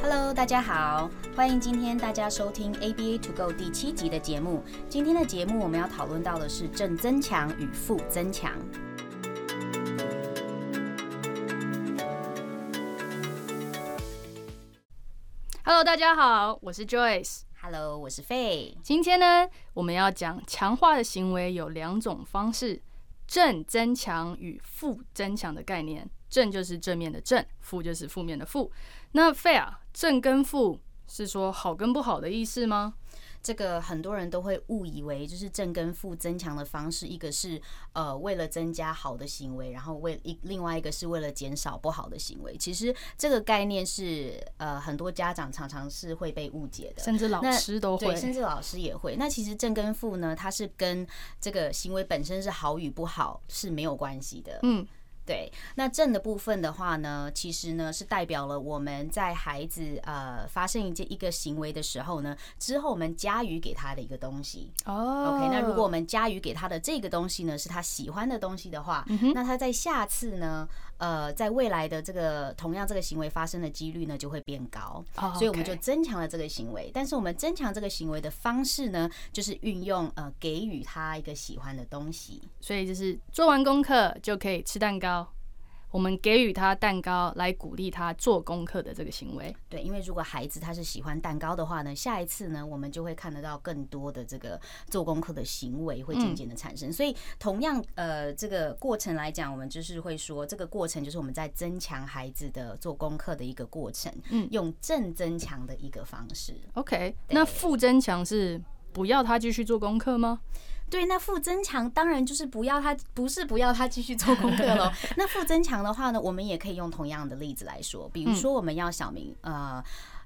Hello，大家好，欢迎今天大家收听 ABA To Go 第七集的节目。今天的节目我们要讨论到的是正增强与负增强。Hello，大家好，我是 Joyce。Hello，我是 Faye。今天呢，我们要讲强化的行为有两种方式：正增强与负增强的概念。正就是正面的正，负就是负面的负。那 Faye 啊，正跟负是说好跟不好的意思吗？这个很多人都会误以为就是正跟负增强的方式，一个是呃为了增加好的行为，然后为一另外一个是为了减少不好的行为。其实这个概念是呃很多家长常常是会被误解的，甚至老师都会，对，甚至老师也会。那其实正跟负呢，它是跟这个行为本身是好与不好是没有关系的。嗯。对，那正的部分的话呢，其实呢是代表了我们在孩子呃发生一件一个行为的时候呢，之后我们加予给他的一个东西。哦，OK，那如果我们加予给他的这个东西呢是他喜欢的东西的话，那他在下次呢，呃，在未来的这个同样这个行为发生的几率呢就会变高。所以我们就增强了这个行为。但是我们增强这个行为的方式呢，就是运用呃给予他一个喜欢的东西。所以就是做完功课就可以吃蛋糕。我们给予他蛋糕来鼓励他做功课的这个行为。对，因为如果孩子他是喜欢蛋糕的话呢，下一次呢，我们就会看得到更多的这个做功课的行为会渐渐的产生。所以，同样呃，这个过程来讲，我们就是会说，这个过程就是我们在增强孩子的做功课的一个过程。嗯，用正增强的一个方式。OK，那负增强是不要他继续做功课吗？对，那负增强当然就是不要他，不是不要他继续做功课喽。那负增强的话呢，我们也可以用同样的例子来说，比如说我们要小明呃，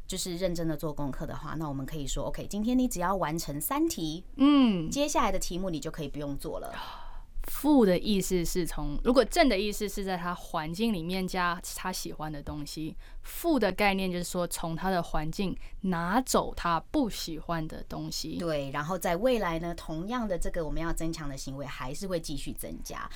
就是认真的做功课的话，那我们可以说，OK，今天你只要完成三题，嗯，接下来的题目你就可以不用做了。负的意思是从，如果正的意思是在他环境里面加他喜欢的东西，负的概念就是说从他的环境拿走他不喜欢的东西。对，然后在未来呢，同样的这个我们要增强的行为还是会继续增加。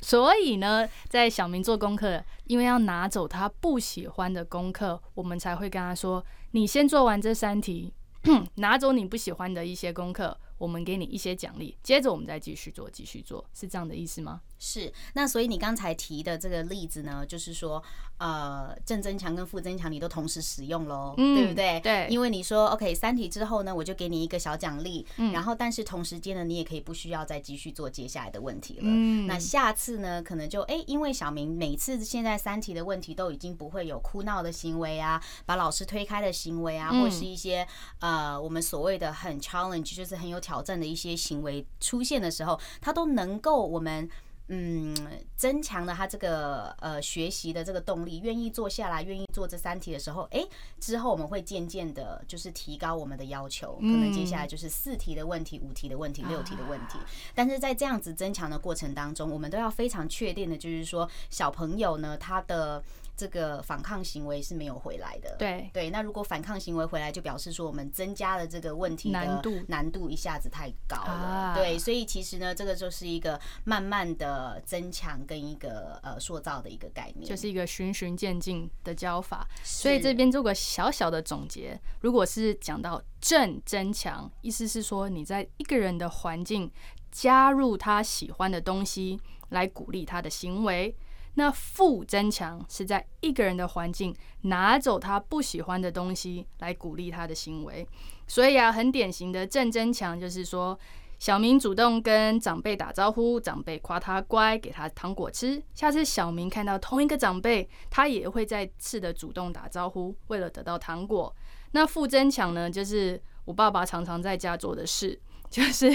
所以呢，在小明做功课，因为要拿走他不喜欢的功课，我们才会跟他说：你先做完这三题。拿走你不喜欢的一些功课，我们给你一些奖励，接着我们再继续做，继续做，是这样的意思吗？是。那所以你刚才提的这个例子呢，就是说，呃，正增强跟负增强你都同时使用喽，嗯、对不对？对。因为你说，OK，三题之后呢，我就给你一个小奖励，嗯、然后但是同时间呢，你也可以不需要再继续做接下来的问题了。嗯。那下次呢，可能就哎，因为小明每次现在三题的问题都已经不会有哭闹的行为啊，把老师推开的行为啊，或是一些呃。呃，我们所谓的很 challenge，就是很有挑战的一些行为出现的时候，他都能够我们嗯增强了他这个呃学习的这个动力，愿意坐下来，愿意做这三题的时候，哎，之后我们会渐渐的，就是提高我们的要求，可能接下来就是四题的问题、五题的问题、六题的问题。但是在这样子增强的过程当中，我们都要非常确定的，就是说小朋友呢，他的。这个反抗行为是没有回来的。对对，那如果反抗行为回来，就表示说我们增加了这个问题的难度，难度一下子太高了。对，所以其实呢，这个就是一个慢慢的增强跟一个呃塑造的一个概念，就是一个循序渐进的教法。所以这边做个小小的总结，如果是讲到正增强，意思是说你在一个人的环境加入他喜欢的东西，来鼓励他的行为。那负增强是在一个人的环境拿走他不喜欢的东西来鼓励他的行为，所以啊，很典型的正增强就是说，小明主动跟长辈打招呼，长辈夸他乖，给他糖果吃。下次小明看到同一个长辈，他也会再次的主动打招呼，为了得到糖果。那负增强呢，就是我爸爸常常在家做的事，就是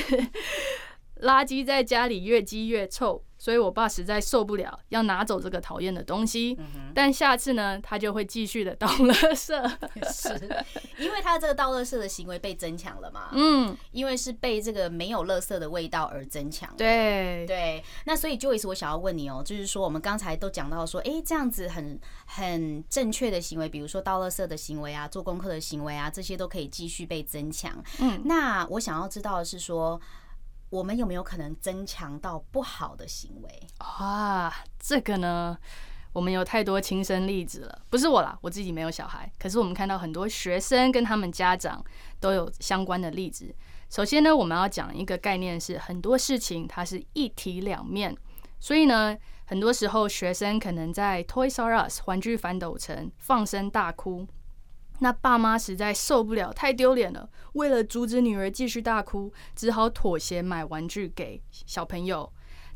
垃圾在家里越积越臭。所以，我爸实在受不了，要拿走这个讨厌的东西。但下次呢，他就会继续的倒垃圾。是，因为他这个倒垃圾的行为被增强了嘛？嗯，因为是被这个没有垃圾的味道而增强。对对。那所以，Joyce，我想要问你哦，就是说，我们刚才都讲到说，哎，这样子很很正确的行为，比如说倒垃圾的行为啊，做功课的行为啊，这些都可以继续被增强。嗯，那我想要知道的是说。我们有没有可能增强到不好的行为？啊，这个呢，我们有太多亲身例子了，不是我啦，我自己没有小孩，可是我们看到很多学生跟他们家长都有相关的例子。首先呢，我们要讲一个概念是，很多事情它是一体两面，所以呢，很多时候学生可能在 Toys R Us 玩具反斗城放声大哭，那爸妈实在受不了，太丢脸了，为了阻止女儿继续大哭，只好妥协买玩具给小朋友。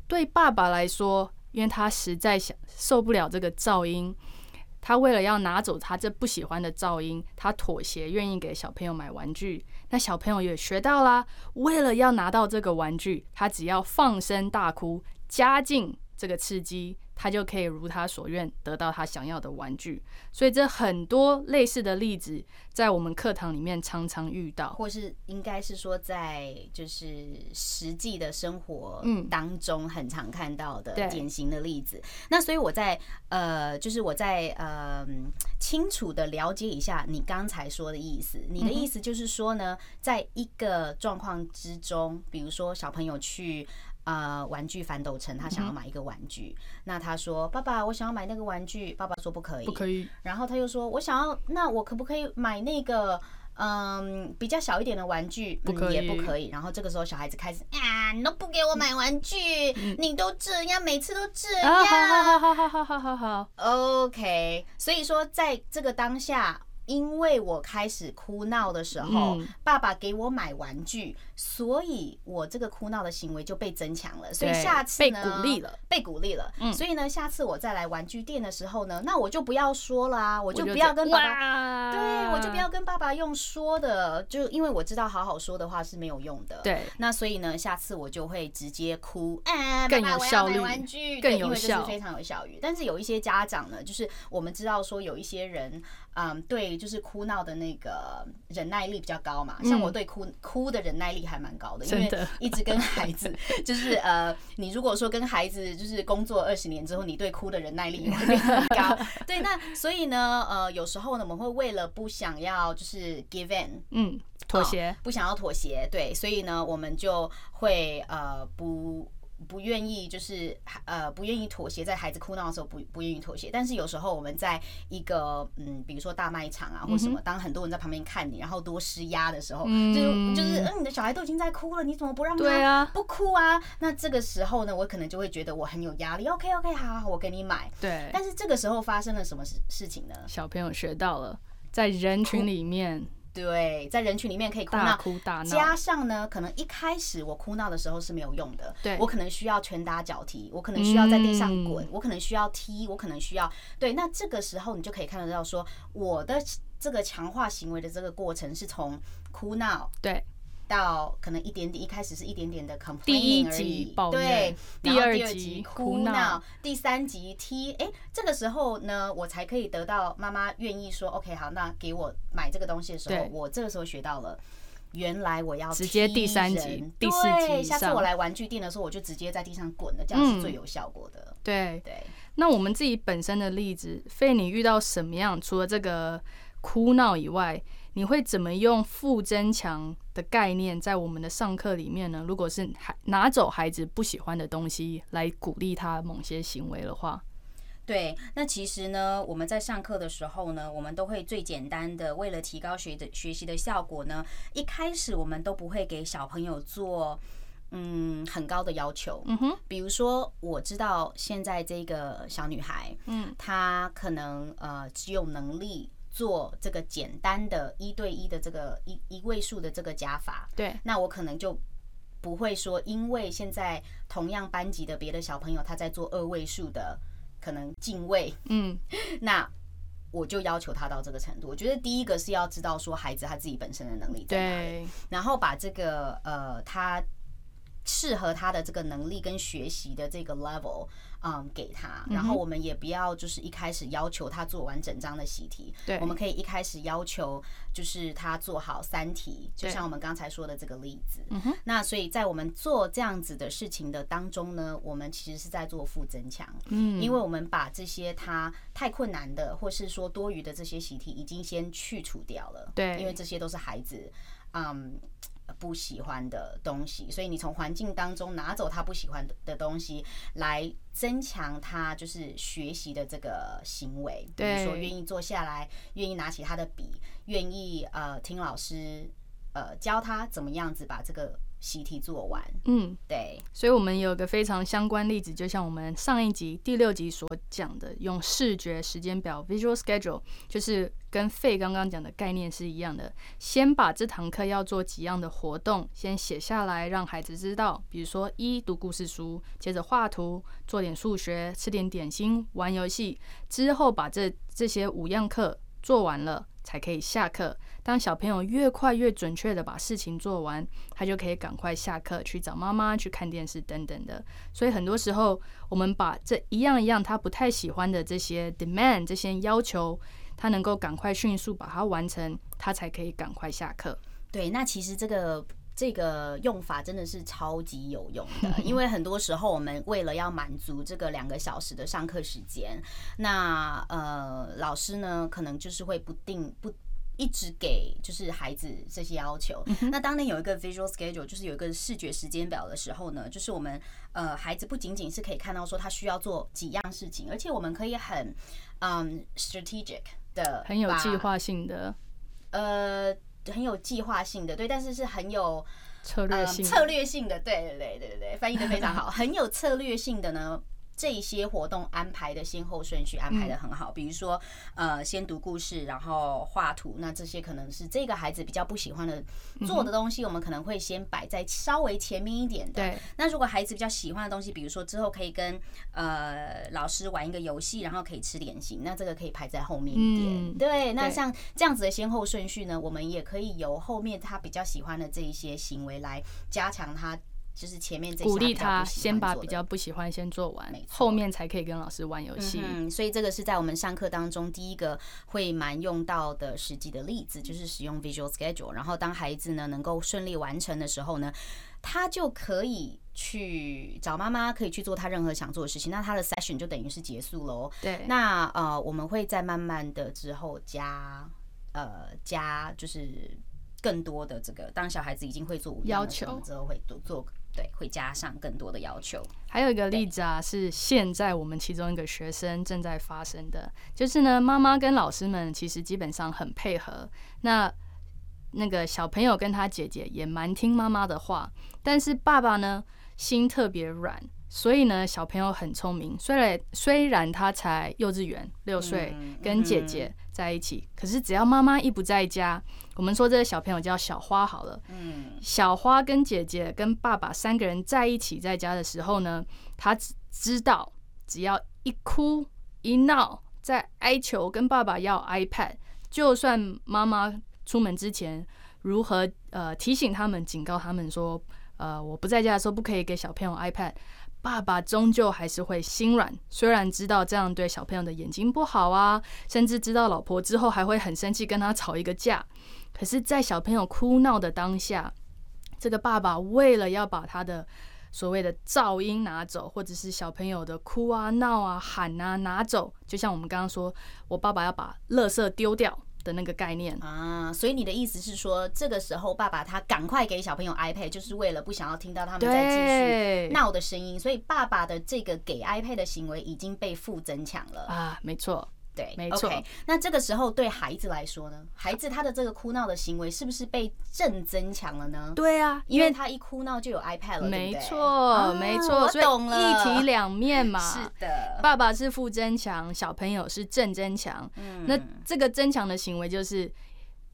对爸爸来说，因为他实在想受不了这个噪音，他为了要拿走他这不喜欢的噪音，他妥协，愿意给小朋友买玩具。那小朋友也学到啦，为了要拿到这个玩具，他只要放声大哭，加进这个刺激。他就可以如他所愿得到他想要的玩具，所以这很多类似的例子在我们课堂里面常常遇到，或是应该是说在就是实际的生活当中很常看到的典型的例子。那所以我在呃，就是我在呃清楚的了解一下你刚才说的意思。你的意思就是说呢，在一个状况之中，比如说小朋友去。呃，玩具反斗城，他想要买一个玩具，嗯、那他说：“爸爸，我想要买那个玩具。”爸爸说：“不可以，不可以。”然后他又说：“我想要，那我可不可以买那个嗯比较小一点的玩具？”不可以，嗯、也不可以。然后这个时候小孩子开始啊，你都不给我买玩具，嗯、你都这样，每次都这样。啊、好好好好好好好。OK，所以说在这个当下。因为我开始哭闹的时候，爸爸给我买玩具，所以我这个哭闹的行为就被增强了。所以下次呢，被鼓励了，被鼓励了。所以呢，下次我再来玩具店的时候呢，那我就不要说了啊，我就不要跟爸爸，对，我就不要跟爸爸用说的，就因为我知道好好说的话是没有用的。对，那所以呢，下次我就会直接哭，啊，更有效率，玩具更有效，非常有效率。但是有一些家长呢，就是我们知道说有一些人。嗯，对，就是哭闹的那个忍耐力比较高嘛。像我对哭哭的忍耐力还蛮高的，因为一直跟孩子，就是呃，你如果说跟孩子就是工作二十年之后，你对哭的忍耐力也会变很高。对，那所以呢，呃，有时候呢，我们会为了不想要就是 give in，嗯，妥协，不想要妥协，对，所以呢，我们就会呃不。不愿意就是呃不愿意妥协，在孩子哭闹的时候不不愿意妥协。但是有时候我们在一个嗯，比如说大卖场啊或什么，当很多人在旁边看你，然后多施压的时候，就就是嗯，你的小孩都已经在哭了，你怎么不让他不哭啊？那这个时候呢，我可能就会觉得我很有压力。OK OK，好，好，我给你买。对。但是这个时候发生了什么事事情呢？小朋友学到了在人群里面。对，在人群里面可以哭闹，哭大闹。加上呢，可能一开始我哭闹的时候是没有用的，对，我可能需要拳打脚踢，我可能需要在地上滚，嗯、我可能需要踢，我可能需要对。那这个时候你就可以看得到，说我的这个强化行为的这个过程是从哭闹，对。到可能一点点，一开始是一点点的 complaining 第一集抱怨，对，第二集哭闹，第三集踢，哎，这个时候呢，我才可以得到妈妈愿意说，OK，好，那给我买这个东西的时候，我这个时候学到了，原来我要直接第三集、第四集，下次我来玩具店的时候，我就直接在地上滚了，这样是最有效果的。对。对，那我们自己本身的例子，费，你遇到什么样？除了这个哭闹以外，你会怎么用负增强的概念在我们的上课里面呢？如果是孩拿走孩子不喜欢的东西来鼓励他某些行为的话，对，那其实呢，我们在上课的时候呢，我们都会最简单的，为了提高学的学习的效果呢，一开始我们都不会给小朋友做嗯很高的要求。嗯哼，比如说我知道现在这个小女孩，嗯，她可能呃只有能力。做这个简单的一对一的这个一一位数的这个加法，对，那我可能就不会说，因为现在同样班级的别的小朋友他在做二位数的可能进位，嗯，那我就要求他到这个程度。我觉得第一个是要知道说孩子他自己本身的能力在哪里，然后把这个呃他适合他的这个能力跟学习的这个 level。嗯，给他，然后我们也不要就是一开始要求他做完整张的习题，对，我们可以一开始要求就是他做好三题，就像我们刚才说的这个例子。那所以在我们做这样子的事情的当中呢，我们其实是在做负增强，嗯，因为我们把这些他太困难的或是说多余的这些习题已经先去除掉了，对，因为这些都是孩子，嗯。不喜欢的东西，所以你从环境当中拿走他不喜欢的东西，来增强他就是学习的这个行为。比如说愿意坐下来，愿意拿起他的笔，愿意呃听老师呃教他怎么样子把这个。习题做完，嗯，对，所以，我们有个非常相关例子，就像我们上一集第六集所讲的，用视觉时间表 （visual schedule），就是跟费刚刚讲的概念是一样的。先把这堂课要做几样的活动先写下来，让孩子知道，比如说一读故事书，接着画图，做点数学，吃点点心，玩游戏，之后把这这些五样课做完了。才可以下课。当小朋友越快越准确的把事情做完，他就可以赶快下课去找妈妈、去看电视等等的。所以很多时候，我们把这一样一样他不太喜欢的这些 demand 这些要求，他能够赶快迅速把它完成，他才可以赶快下课。对，那其实这个这个用法真的是超级有用的，因为很多时候我们为了要满足这个两个小时的上课时间，那呃老师呢可能就是会不定不一直给就是孩子这些要求。那当你有一个 visual schedule，就是有一个视觉时间表的时候呢，就是我们呃孩子不仅仅是可以看到说他需要做几样事情，而且我们可以很嗯 strategic 的很有计划性的呃。很有计划性的，对，但是是很有策略性、呃、策略性的，对对对对对对，翻译的非常好，很有策略性的呢。这些活动安排的先后顺序安排得很好，比如说，呃，先读故事，然后画图，那这些可能是这个孩子比较不喜欢的做的东西，我们可能会先摆在稍微前面一点的。对。那如果孩子比较喜欢的东西，比如说之后可以跟呃老师玩一个游戏，然后可以吃点心，那这个可以排在后面一点。对。那像这样子的先后顺序呢，我们也可以由后面他比较喜欢的这一些行为来加强他。就是前面这鼓励他先把比较不喜欢先做完，后面才可以跟老师玩游戏。嗯，所以这个是在我们上课当中第一个会蛮用到的实际的例子，就是使用 visual schedule。然后当孩子呢能够顺利完成的时候呢，他就可以去找妈妈，可以去做他任何想做的事情。那他的 session 就等于是结束喽。对。那呃，我们会再慢慢的之后加呃加就是更多的这个，当小孩子已经会做五样的时候之后会做做。对，会加上更多的要求。还有一个例子啊，是现在我们其中一个学生正在发生的，就是呢，妈妈跟老师们其实基本上很配合。那那个小朋友跟他姐姐也蛮听妈妈的话，但是爸爸呢，心特别软。所以呢，小朋友很聪明。虽然虽然他才幼稚园六岁，跟姐姐在一起，可是只要妈妈一不在家，我们说这个小朋友叫小花好了。嗯小花跟姐姐跟爸爸三个人在一起在家的时候呢，他只知道只要一哭一闹，在哀求跟爸爸要 iPad，就算妈妈出门之前如何呃提醒他们、警告他们说，呃我不在家的时候不可以给小朋友 iPad。爸爸终究还是会心软，虽然知道这样对小朋友的眼睛不好啊，甚至知道老婆之后还会很生气，跟他吵一个架。可是，在小朋友哭闹的当下，这个爸爸为了要把他的所谓的噪音拿走，或者是小朋友的哭啊、闹啊、喊啊拿走，就像我们刚刚说，我爸爸要把垃圾丢掉。的那个概念啊，所以你的意思是说，这个时候爸爸他赶快给小朋友 iPad，就是为了不想要听到他们在继续闹的声音，所以爸爸的这个给 iPad 的行为已经被负增强了啊，没错。对，没错。Okay, 那这个时候对孩子来说呢，孩子他的这个哭闹的行为是不是被正增强了呢？对啊，因为他一哭闹就有 iPad 了，没错，啊、没错。所以，一体两面嘛。是的，爸爸是负增强，小朋友是正增强。嗯，那这个增强的行为就是，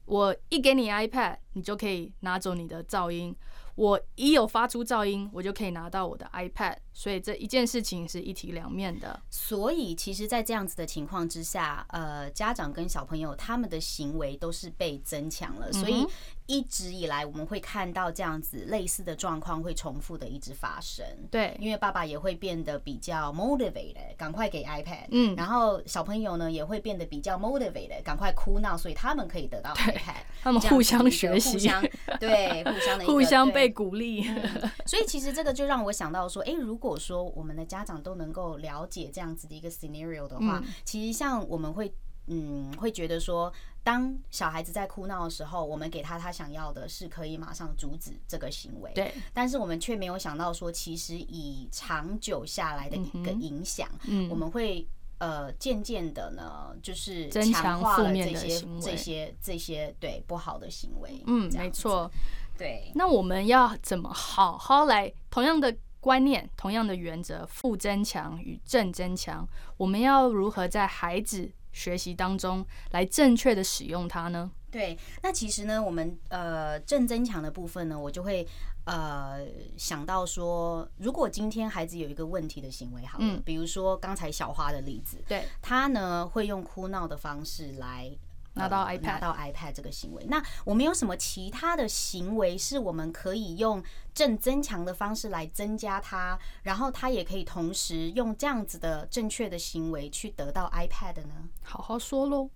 我一给你 iPad，你就可以拿走你的噪音。我一有发出噪音，我就可以拿到我的 iPad，所以这一件事情是一体两面的。所以，其实，在这样子的情况之下，呃，家长跟小朋友他们的行为都是被增强了，所以。一直以来，我们会看到这样子类似的状况会重复的一直发生。对，因为爸爸也会变得比较 motivated，赶快给 iPad。嗯，然后小朋友呢也会变得比较 motivated，赶快哭闹，所以他们可以得到 iPad。他们互相学习，互相对，互相的互相被鼓励。所以其实这个就让我想到说，哎，如果说我们的家长都能够了解这样子的一个 scenario 的话，其实像我们会。嗯，会觉得说，当小孩子在哭闹的时候，我们给他他想要的，是可以马上阻止这个行为。对。但是我们却没有想到说，其实以长久下来的一个影响，嗯，我们会呃渐渐的呢，就是强化了这些这些这些对不好的行为。嗯，没错。对。那我们要怎么好好来同样的？观念，同样的原则，负增强与正增强，我们要如何在孩子学习当中来正确的使用它呢？对，那其实呢，我们呃正增强的部分呢，我就会呃想到说，如果今天孩子有一个问题的行为，好了，嗯，比如说刚才小花的例子，对，他呢会用哭闹的方式来。拿到 iPad，拿到 iPad 这个行为，那我们有什么其他的行为是我们可以用正增强的方式来增加它，然后他也可以同时用这样子的正确的行为去得到 iPad 的呢？好好说喽。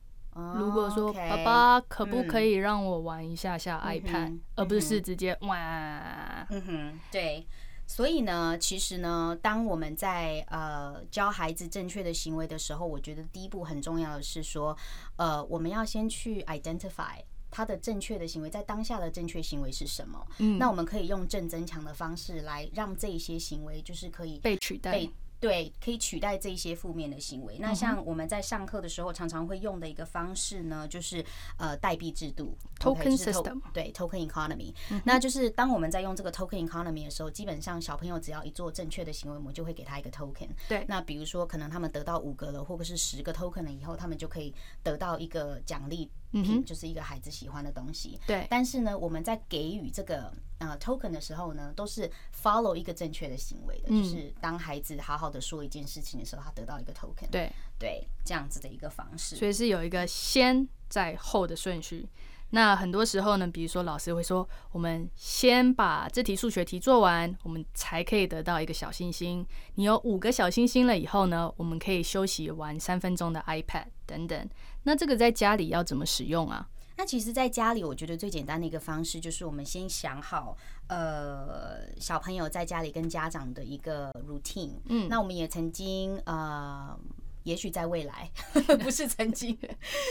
如果说爸爸可不可以让我玩一下下 iPad，而不是直接哇？嗯哼，对。所以呢，其实呢，当我们在呃教孩子正确的行为的时候，我觉得第一步很重要的是说，呃，我们要先去 identify 他的正确的行为，在当下的正确行为是什么。嗯，那我们可以用正增强的方式来让这些行为就是可以被取代。对，可以取代这些负面的行为。那像我们在上课的时候常常会用的一个方式呢，就是呃代币制度 （token system）。对，token economy。那就是当我们在用这个 token economy 的时候，基本上小朋友只要一做正确的行为，我们就会给他一个 token。对。那比如说，可能他们得到五个了，或者是十个 token 了以后，他们就可以得到一个奖励品，就是一个孩子喜欢的东西。对。但是呢，我们在给予这个。呃，token 的时候呢，都是 follow 一个正确的行为的，就是当孩子好好的说一件事情的时候，他得到一个 token，对对，这样子的一个方式，所以是有一个先在后的顺序。那很多时候呢，比如说老师会说，我们先把这题数学题做完，我们才可以得到一个小星星。你有五个小星星了以后呢，我们可以休息玩三分钟的 iPad 等等。那这个在家里要怎么使用啊？那其实，在家里，我觉得最简单的一个方式就是，我们先想好，呃，小朋友在家里跟家长的一个 routine。嗯，那我们也曾经，呃，也许在未来，不是曾经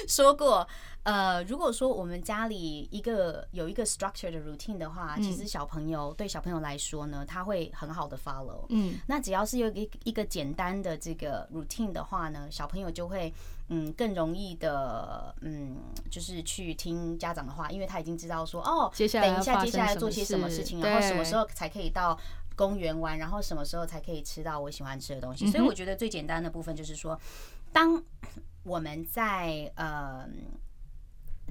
说过。呃，如果说我们家里一个有一个 structure 的 routine 的话，其实小朋友对小朋友来说呢，他会很好的 follow。嗯，那只要是有一个一个简单的这个 routine 的话呢，小朋友就会嗯更容易的嗯就是去听家长的话，因为他已经知道说哦，等一下接下来做些什么事情，然后什么时候才可以到公园玩，然后什么时候才可以吃到我喜欢吃的东西。所以我觉得最简单的部分就是说，当我们在呃。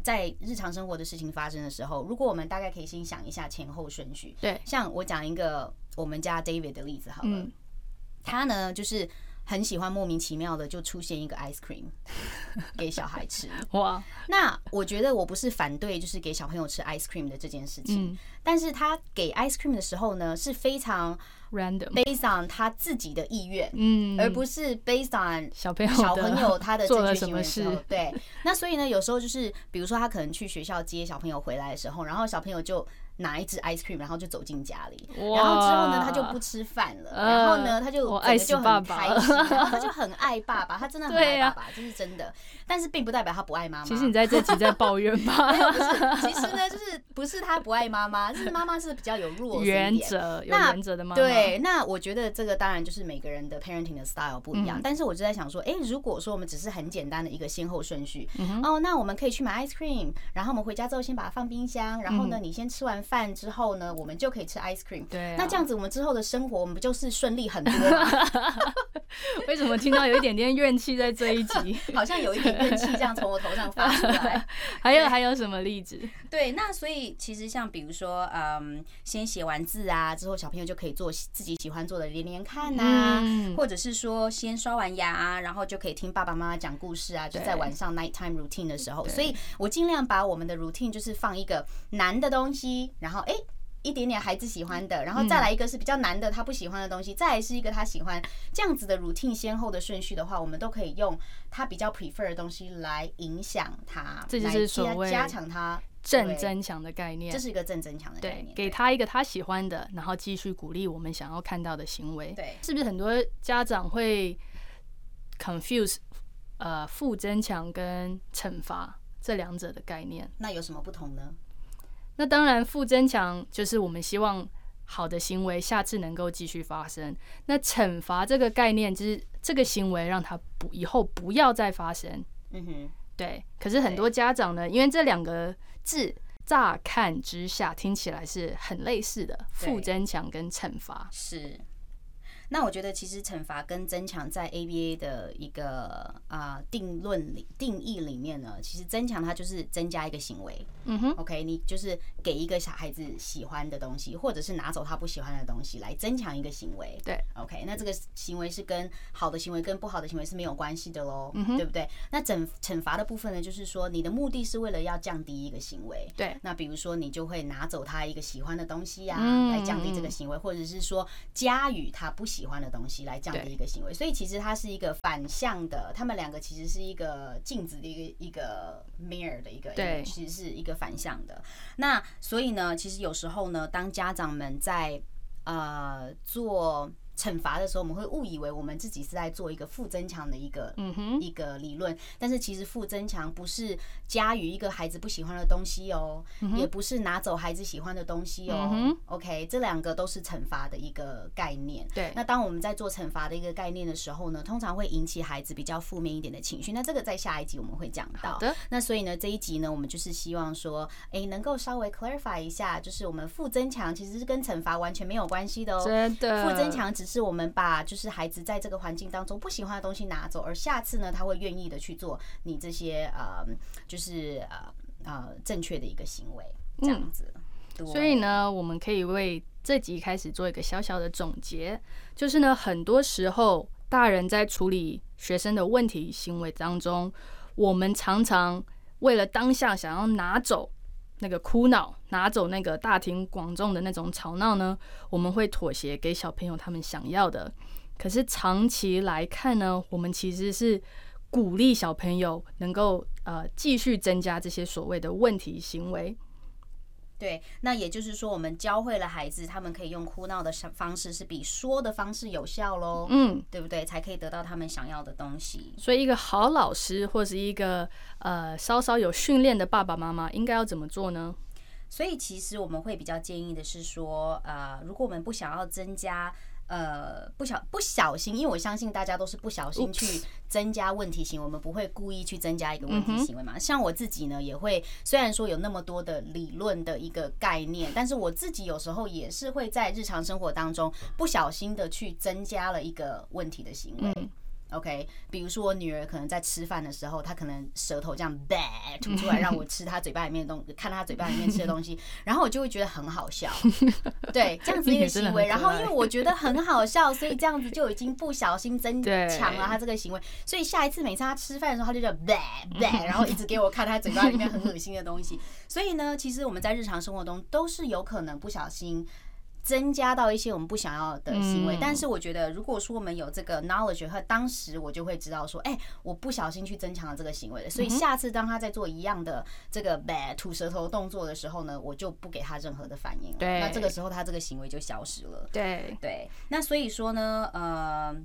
在日常生活的事情发生的时候，如果我们大概可以先想一下前后顺序。对，像我讲一个我们家 David 的例子好了，他呢就是很喜欢莫名其妙的就出现一个 ice cream 给小孩吃。哇，那我觉得我不是反对就是给小朋友吃 ice cream 的这件事情，但是他给 ice cream 的时候呢是非常 random，based on 他自己的意愿，嗯，而不是 based on 小朋友小朋友他的正确行为的时候。对，那所以呢，有时候就是比如说他可能去学校接小朋友回来的时候，然后小朋友就拿一支 ice cream，然后就走进家里，然后之后呢他就不吃饭了，然后呢他就整个就很开心，然后他就很爱爸爸，他真的很爱爸爸，这是真的。但是并不代表他不爱妈妈。其实你在这集在抱怨吧？没有，不是。其实呢，就是不是他不爱妈妈，是妈妈是比较有弱原则、有原则的妈妈。对，那我觉得这个当然就是每个人的 parenting 的 style 不一样。但是我就在想说，哎，如果说我们只是很简单的一个先后顺序，哦，那我们可以去买 ice cream，然后我们回家之后先把它放冰箱，然后呢，你先吃完饭之后呢，我们就可以吃 ice cream。对，那这样子我们之后的生活，我们不就是顺利很多？为什么听到有一点点怨气在这一集？好像有一点怨气这样从我头上发出来。还有还有什么例子？对，那所以其实像比如说，嗯，先写完字啊，之后小朋友就可以做自己喜欢做的连连看呐，或者是说先刷完牙啊，然后就可以听爸爸妈妈讲故事啊，就在晚上 nighttime routine 的时候。所以我尽量把我们的 routine 就是放一个难的东西，然后哎。一点点孩子喜欢的，然后再来一个是比较难的，他不喜欢的东西，再来是一个他喜欢这样子的 routine 先后的顺序的话，我们都可以用他比较 prefer 的东西来影响他，这就是所谓加强他正增强的概念。这是一个正增强的概念，给他一个他喜欢的，然后继续鼓励我们想要看到的行为。对，是不是很多家长会 confuse？呃负增强跟惩罚这两者的概念。那有什么不同呢？那当然，负增强就是我们希望好的行为下次能够继续发生。那惩罚这个概念就是这个行为让他不以后不要再发生。嗯哼，对。可是很多家长呢，因为这两个字乍看之下听起来是很类似的，负增强跟惩罚是。那我觉得，其实惩罚跟增强在 ABA 的一个啊、呃、定论里定义里面呢，其实增强它就是增加一个行为。嗯哼，OK，你就是给一个小孩子喜欢的东西，或者是拿走他不喜欢的东西来增强一个行为。对，OK，那这个行为是跟好的行为跟不好的行为是没有关系的喽，嗯哼，对不对？那惩惩罚的部分呢，就是说你的目的是为了要降低一个行为。对，那比如说你就会拿走他一个喜欢的东西呀、啊，嗯、来降低这个行为，或者是说加予他不喜欢的东西来。降低一个行为，所以其实它是一个反向的，他们两个其实是一个镜子的一个一个 mirror 的一个，对，其实是一个反向的。那所以呢，其实有时候呢，当家长们在呃做。惩罚的时候，我们会误以为我们自己是在做一个负增强的一个嗯哼一个理论，但是其实负增强不是加于一个孩子不喜欢的东西哦，也不是拿走孩子喜欢的东西哦。OK，这两个都是惩罚的一个概念。对，那当我们在做惩罚的一个概念的时候呢，通常会引起孩子比较负面一点的情绪。那这个在下一集我们会讲到。那所以呢，这一集呢，我们就是希望说，哎，能够稍微 clarify 一下，就是我们负增强其实是跟惩罚完全没有关系的哦。真的，负增强只是我们把就是孩子在这个环境当中不喜欢的东西拿走，而下次呢，他会愿意的去做你这些呃，就是呃呃正确的一个行为，这样子。所以呢，我们可以为这集开始做一个小小的总结，就是呢，很多时候大人在处理学生的问题行为当中，我们常常为了当下想要拿走。那个哭闹，拿走那个大庭广众的那种吵闹呢，我们会妥协给小朋友他们想要的。可是长期来看呢，我们其实是鼓励小朋友能够呃继续增加这些所谓的问题行为。对，那也就是说，我们教会了孩子，他们可以用哭闹的方式是比说的方式有效喽。嗯，对不对？才可以得到他们想要的东西。所以，一个好老师或是一个呃稍稍有训练的爸爸妈妈，应该要怎么做呢？所以，其实我们会比较建议的是说，呃，如果我们不想要增加。呃，不小不小心，因为我相信大家都是不小心去增加问题行为，我们不会故意去增加一个问题行为嘛。像我自己呢，也会虽然说有那么多的理论的一个概念，但是我自己有时候也是会在日常生活当中不小心的去增加了一个问题的行为。OK，比如说我女儿可能在吃饭的时候，她可能舌头这样叭 吐出来，让我吃她嘴巴里面的东西，看她嘴巴里面吃的东西，然后我就会觉得很好笑。对，这样子一个行为，然后因为我觉得很好笑，所以这样子就已经不小心增强了她这个行为。所以下一次每次她吃饭的时候，她就叫叭叭，然后一直给我看她嘴巴里面很恶心的东西。所以呢，其实我们在日常生活中都是有可能不小心。增加到一些我们不想要的行为，但是我觉得，如果说我们有这个 knowledge 和当时我就会知道说，哎，我不小心去增强了这个行为，所以下次当他在做一样的这个 bad 吐舌头动作的时候呢，我就不给他任何的反应了。对，那这个时候他这个行为就消失了。对对，那所以说呢，呃，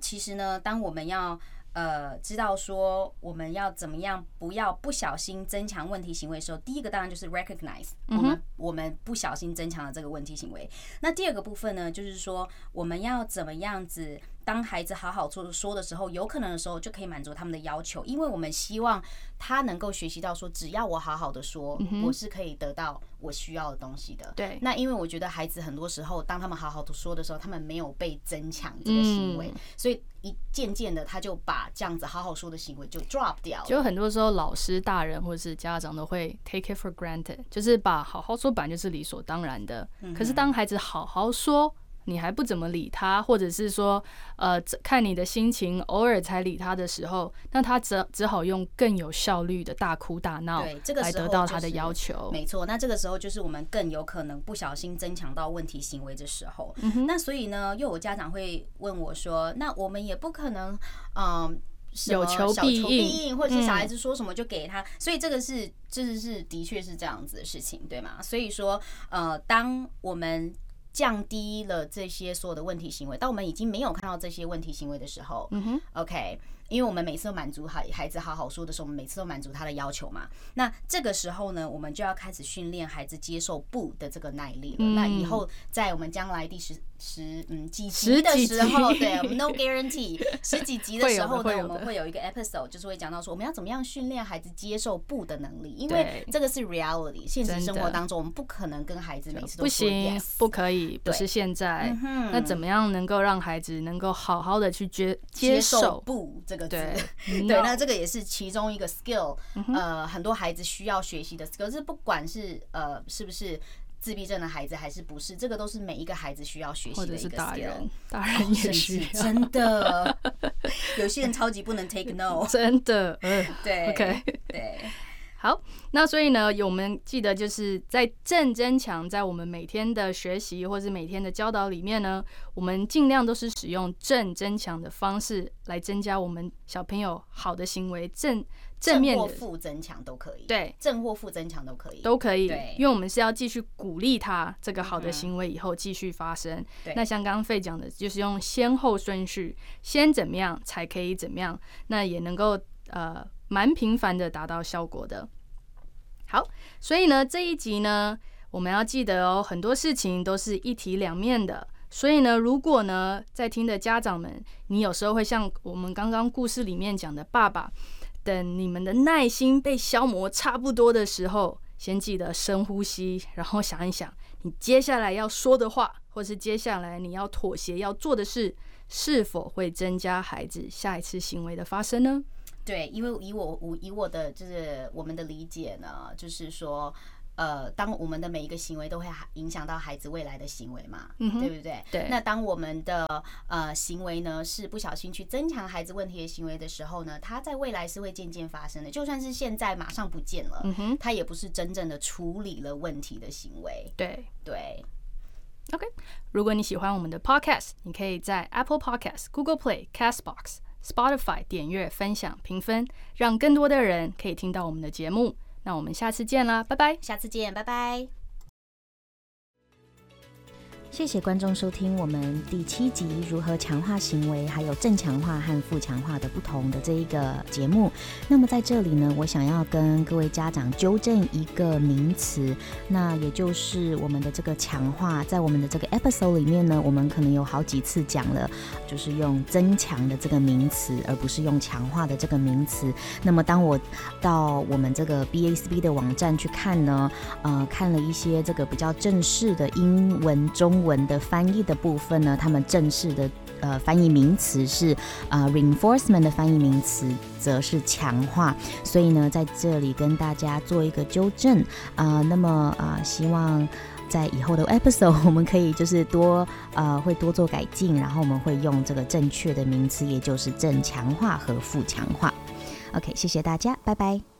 其实呢，当我们要。呃，知道说我们要怎么样，不要不小心增强问题行为的时候，第一个当然就是 recognize 我们我们不小心增强了这个问题行为。那第二个部分呢，就是说我们要怎么样子。当孩子好好说说的时候，有可能的时候就可以满足他们的要求，因为我们希望他能够学习到说，只要我好好的说，我是可以得到我需要的东西的。对。那因为我觉得孩子很多时候，当他们好好的说的时候，他们没有被增强这个行为，所以一渐渐的他就把这样子好好说的行为就 drop 掉了。就很多时候，老师、大人或者是家长都会 take it for granted，就是把好好说本来就是理所当然的。可是当孩子好好说。你还不怎么理他，或者是说，呃，看你的心情，偶尔才理他的时候，那他只只好用更有效率的大哭大闹，对，这个来得到他的要求。没错，那这个时候就是我们更有可能不小心增强到问题行为的时候。那所以呢，又有家长会问我说，那我们也不可能，嗯，有求必应，或者是小孩子说什么就给他。所以这个是，这是是的确是这样子的事情，对吗？所以说，呃，当我们降低了这些所有的问题行为，当我们已经没有看到这些问题行为的时候，嗯哼，OK，因为我们每次都满足孩孩子好好说的时候，我们每次都满足他的要求嘛。那这个时候呢，我们就要开始训练孩子接受不的这个耐力了。嗯、那以后在我们将来第十十嗯几集的时候，对，我们 no guarantee 十几集的时候呢，我们会有一个 episode，就是会讲到说我们要怎么样训练孩子接受不的能力，因为这个是 reality，现实生活当中我们不可能跟孩子每次都不行，不可以，不是现在。那怎么样能够让孩子能够好好的去接接受不？这个字？对，那这个也是其中一个 skill，呃，很多孩子需要学习的 skill，是不管是呃是不是。自闭症的孩子还是不是？这个都是每一个孩子需要学习的一个 skill。大人，大人也需要。真的，有些人超级不能 take no。真的，嗯对，OK，对。好，那所以呢，我们记得就是在正增强，在我们每天的学习或是每天的教导里面呢，我们尽量都是使用正增强的方式来增加我们小朋友好的行为正。正面的负增强都可以，对，正或负增强都可以，都可以，对，因为我们是要继续鼓励他这个好的行为以后继续发生。对，那像刚刚 Faye 讲的，就是用先后顺序，先怎么样才可以怎么样，那也能够呃蛮频繁的达到效果的。好，所以呢这一集呢，我们要记得哦，很多事情都是一体两面的。所以呢，如果呢在听的家长们，你有时候会像我们刚刚故事里面讲的爸爸。等你们的耐心被消磨差不多的时候，先记得深呼吸，然后想一想，你接下来要说的话，或是接下来你要妥协要做的事，是否会增加孩子下一次行为的发生呢？对，因为以我我以我的就是我们的理解呢，就是说。呃，当我们的每一个行为都会影响到孩子未来的行为嘛，嗯、对不对？对。那当我们的呃行为呢是不小心去增强孩子问题的行为的时候呢，他在未来是会渐渐发生的。就算是现在马上不见了，嗯哼，他也不是真正的处理了问题的行为。对对。OK，如果你喜欢我们的 Podcast，你可以在 Apple Podcast、Google Play、Castbox、Spotify 点阅、分享、评分，让更多的人可以听到我们的节目。那我们下次见啦，拜拜！下次见，拜拜。谢谢观众收听我们第七集如何强化行为，还有正强化和负强化的不同的这一个节目。那么在这里呢，我想要跟各位家长纠正一个名词，那也就是我们的这个强化，在我们的这个 episode 里面呢，我们可能有好几次讲了，就是用增强的这个名词，而不是用强化的这个名词。那么当我到我们这个 BACB 的网站去看呢，呃，看了一些这个比较正式的英文中文的翻译的部分呢，他们正式的呃翻译名词是啊、呃、reinforcement 的翻译名词则是强化，所以呢在这里跟大家做一个纠正啊、那么啊、希望在以后的 episode 我们可以就是多呃会多做改进，然后我们会用这个正确的名词，也就是正强化和负强化。OK，谢谢大家，拜拜。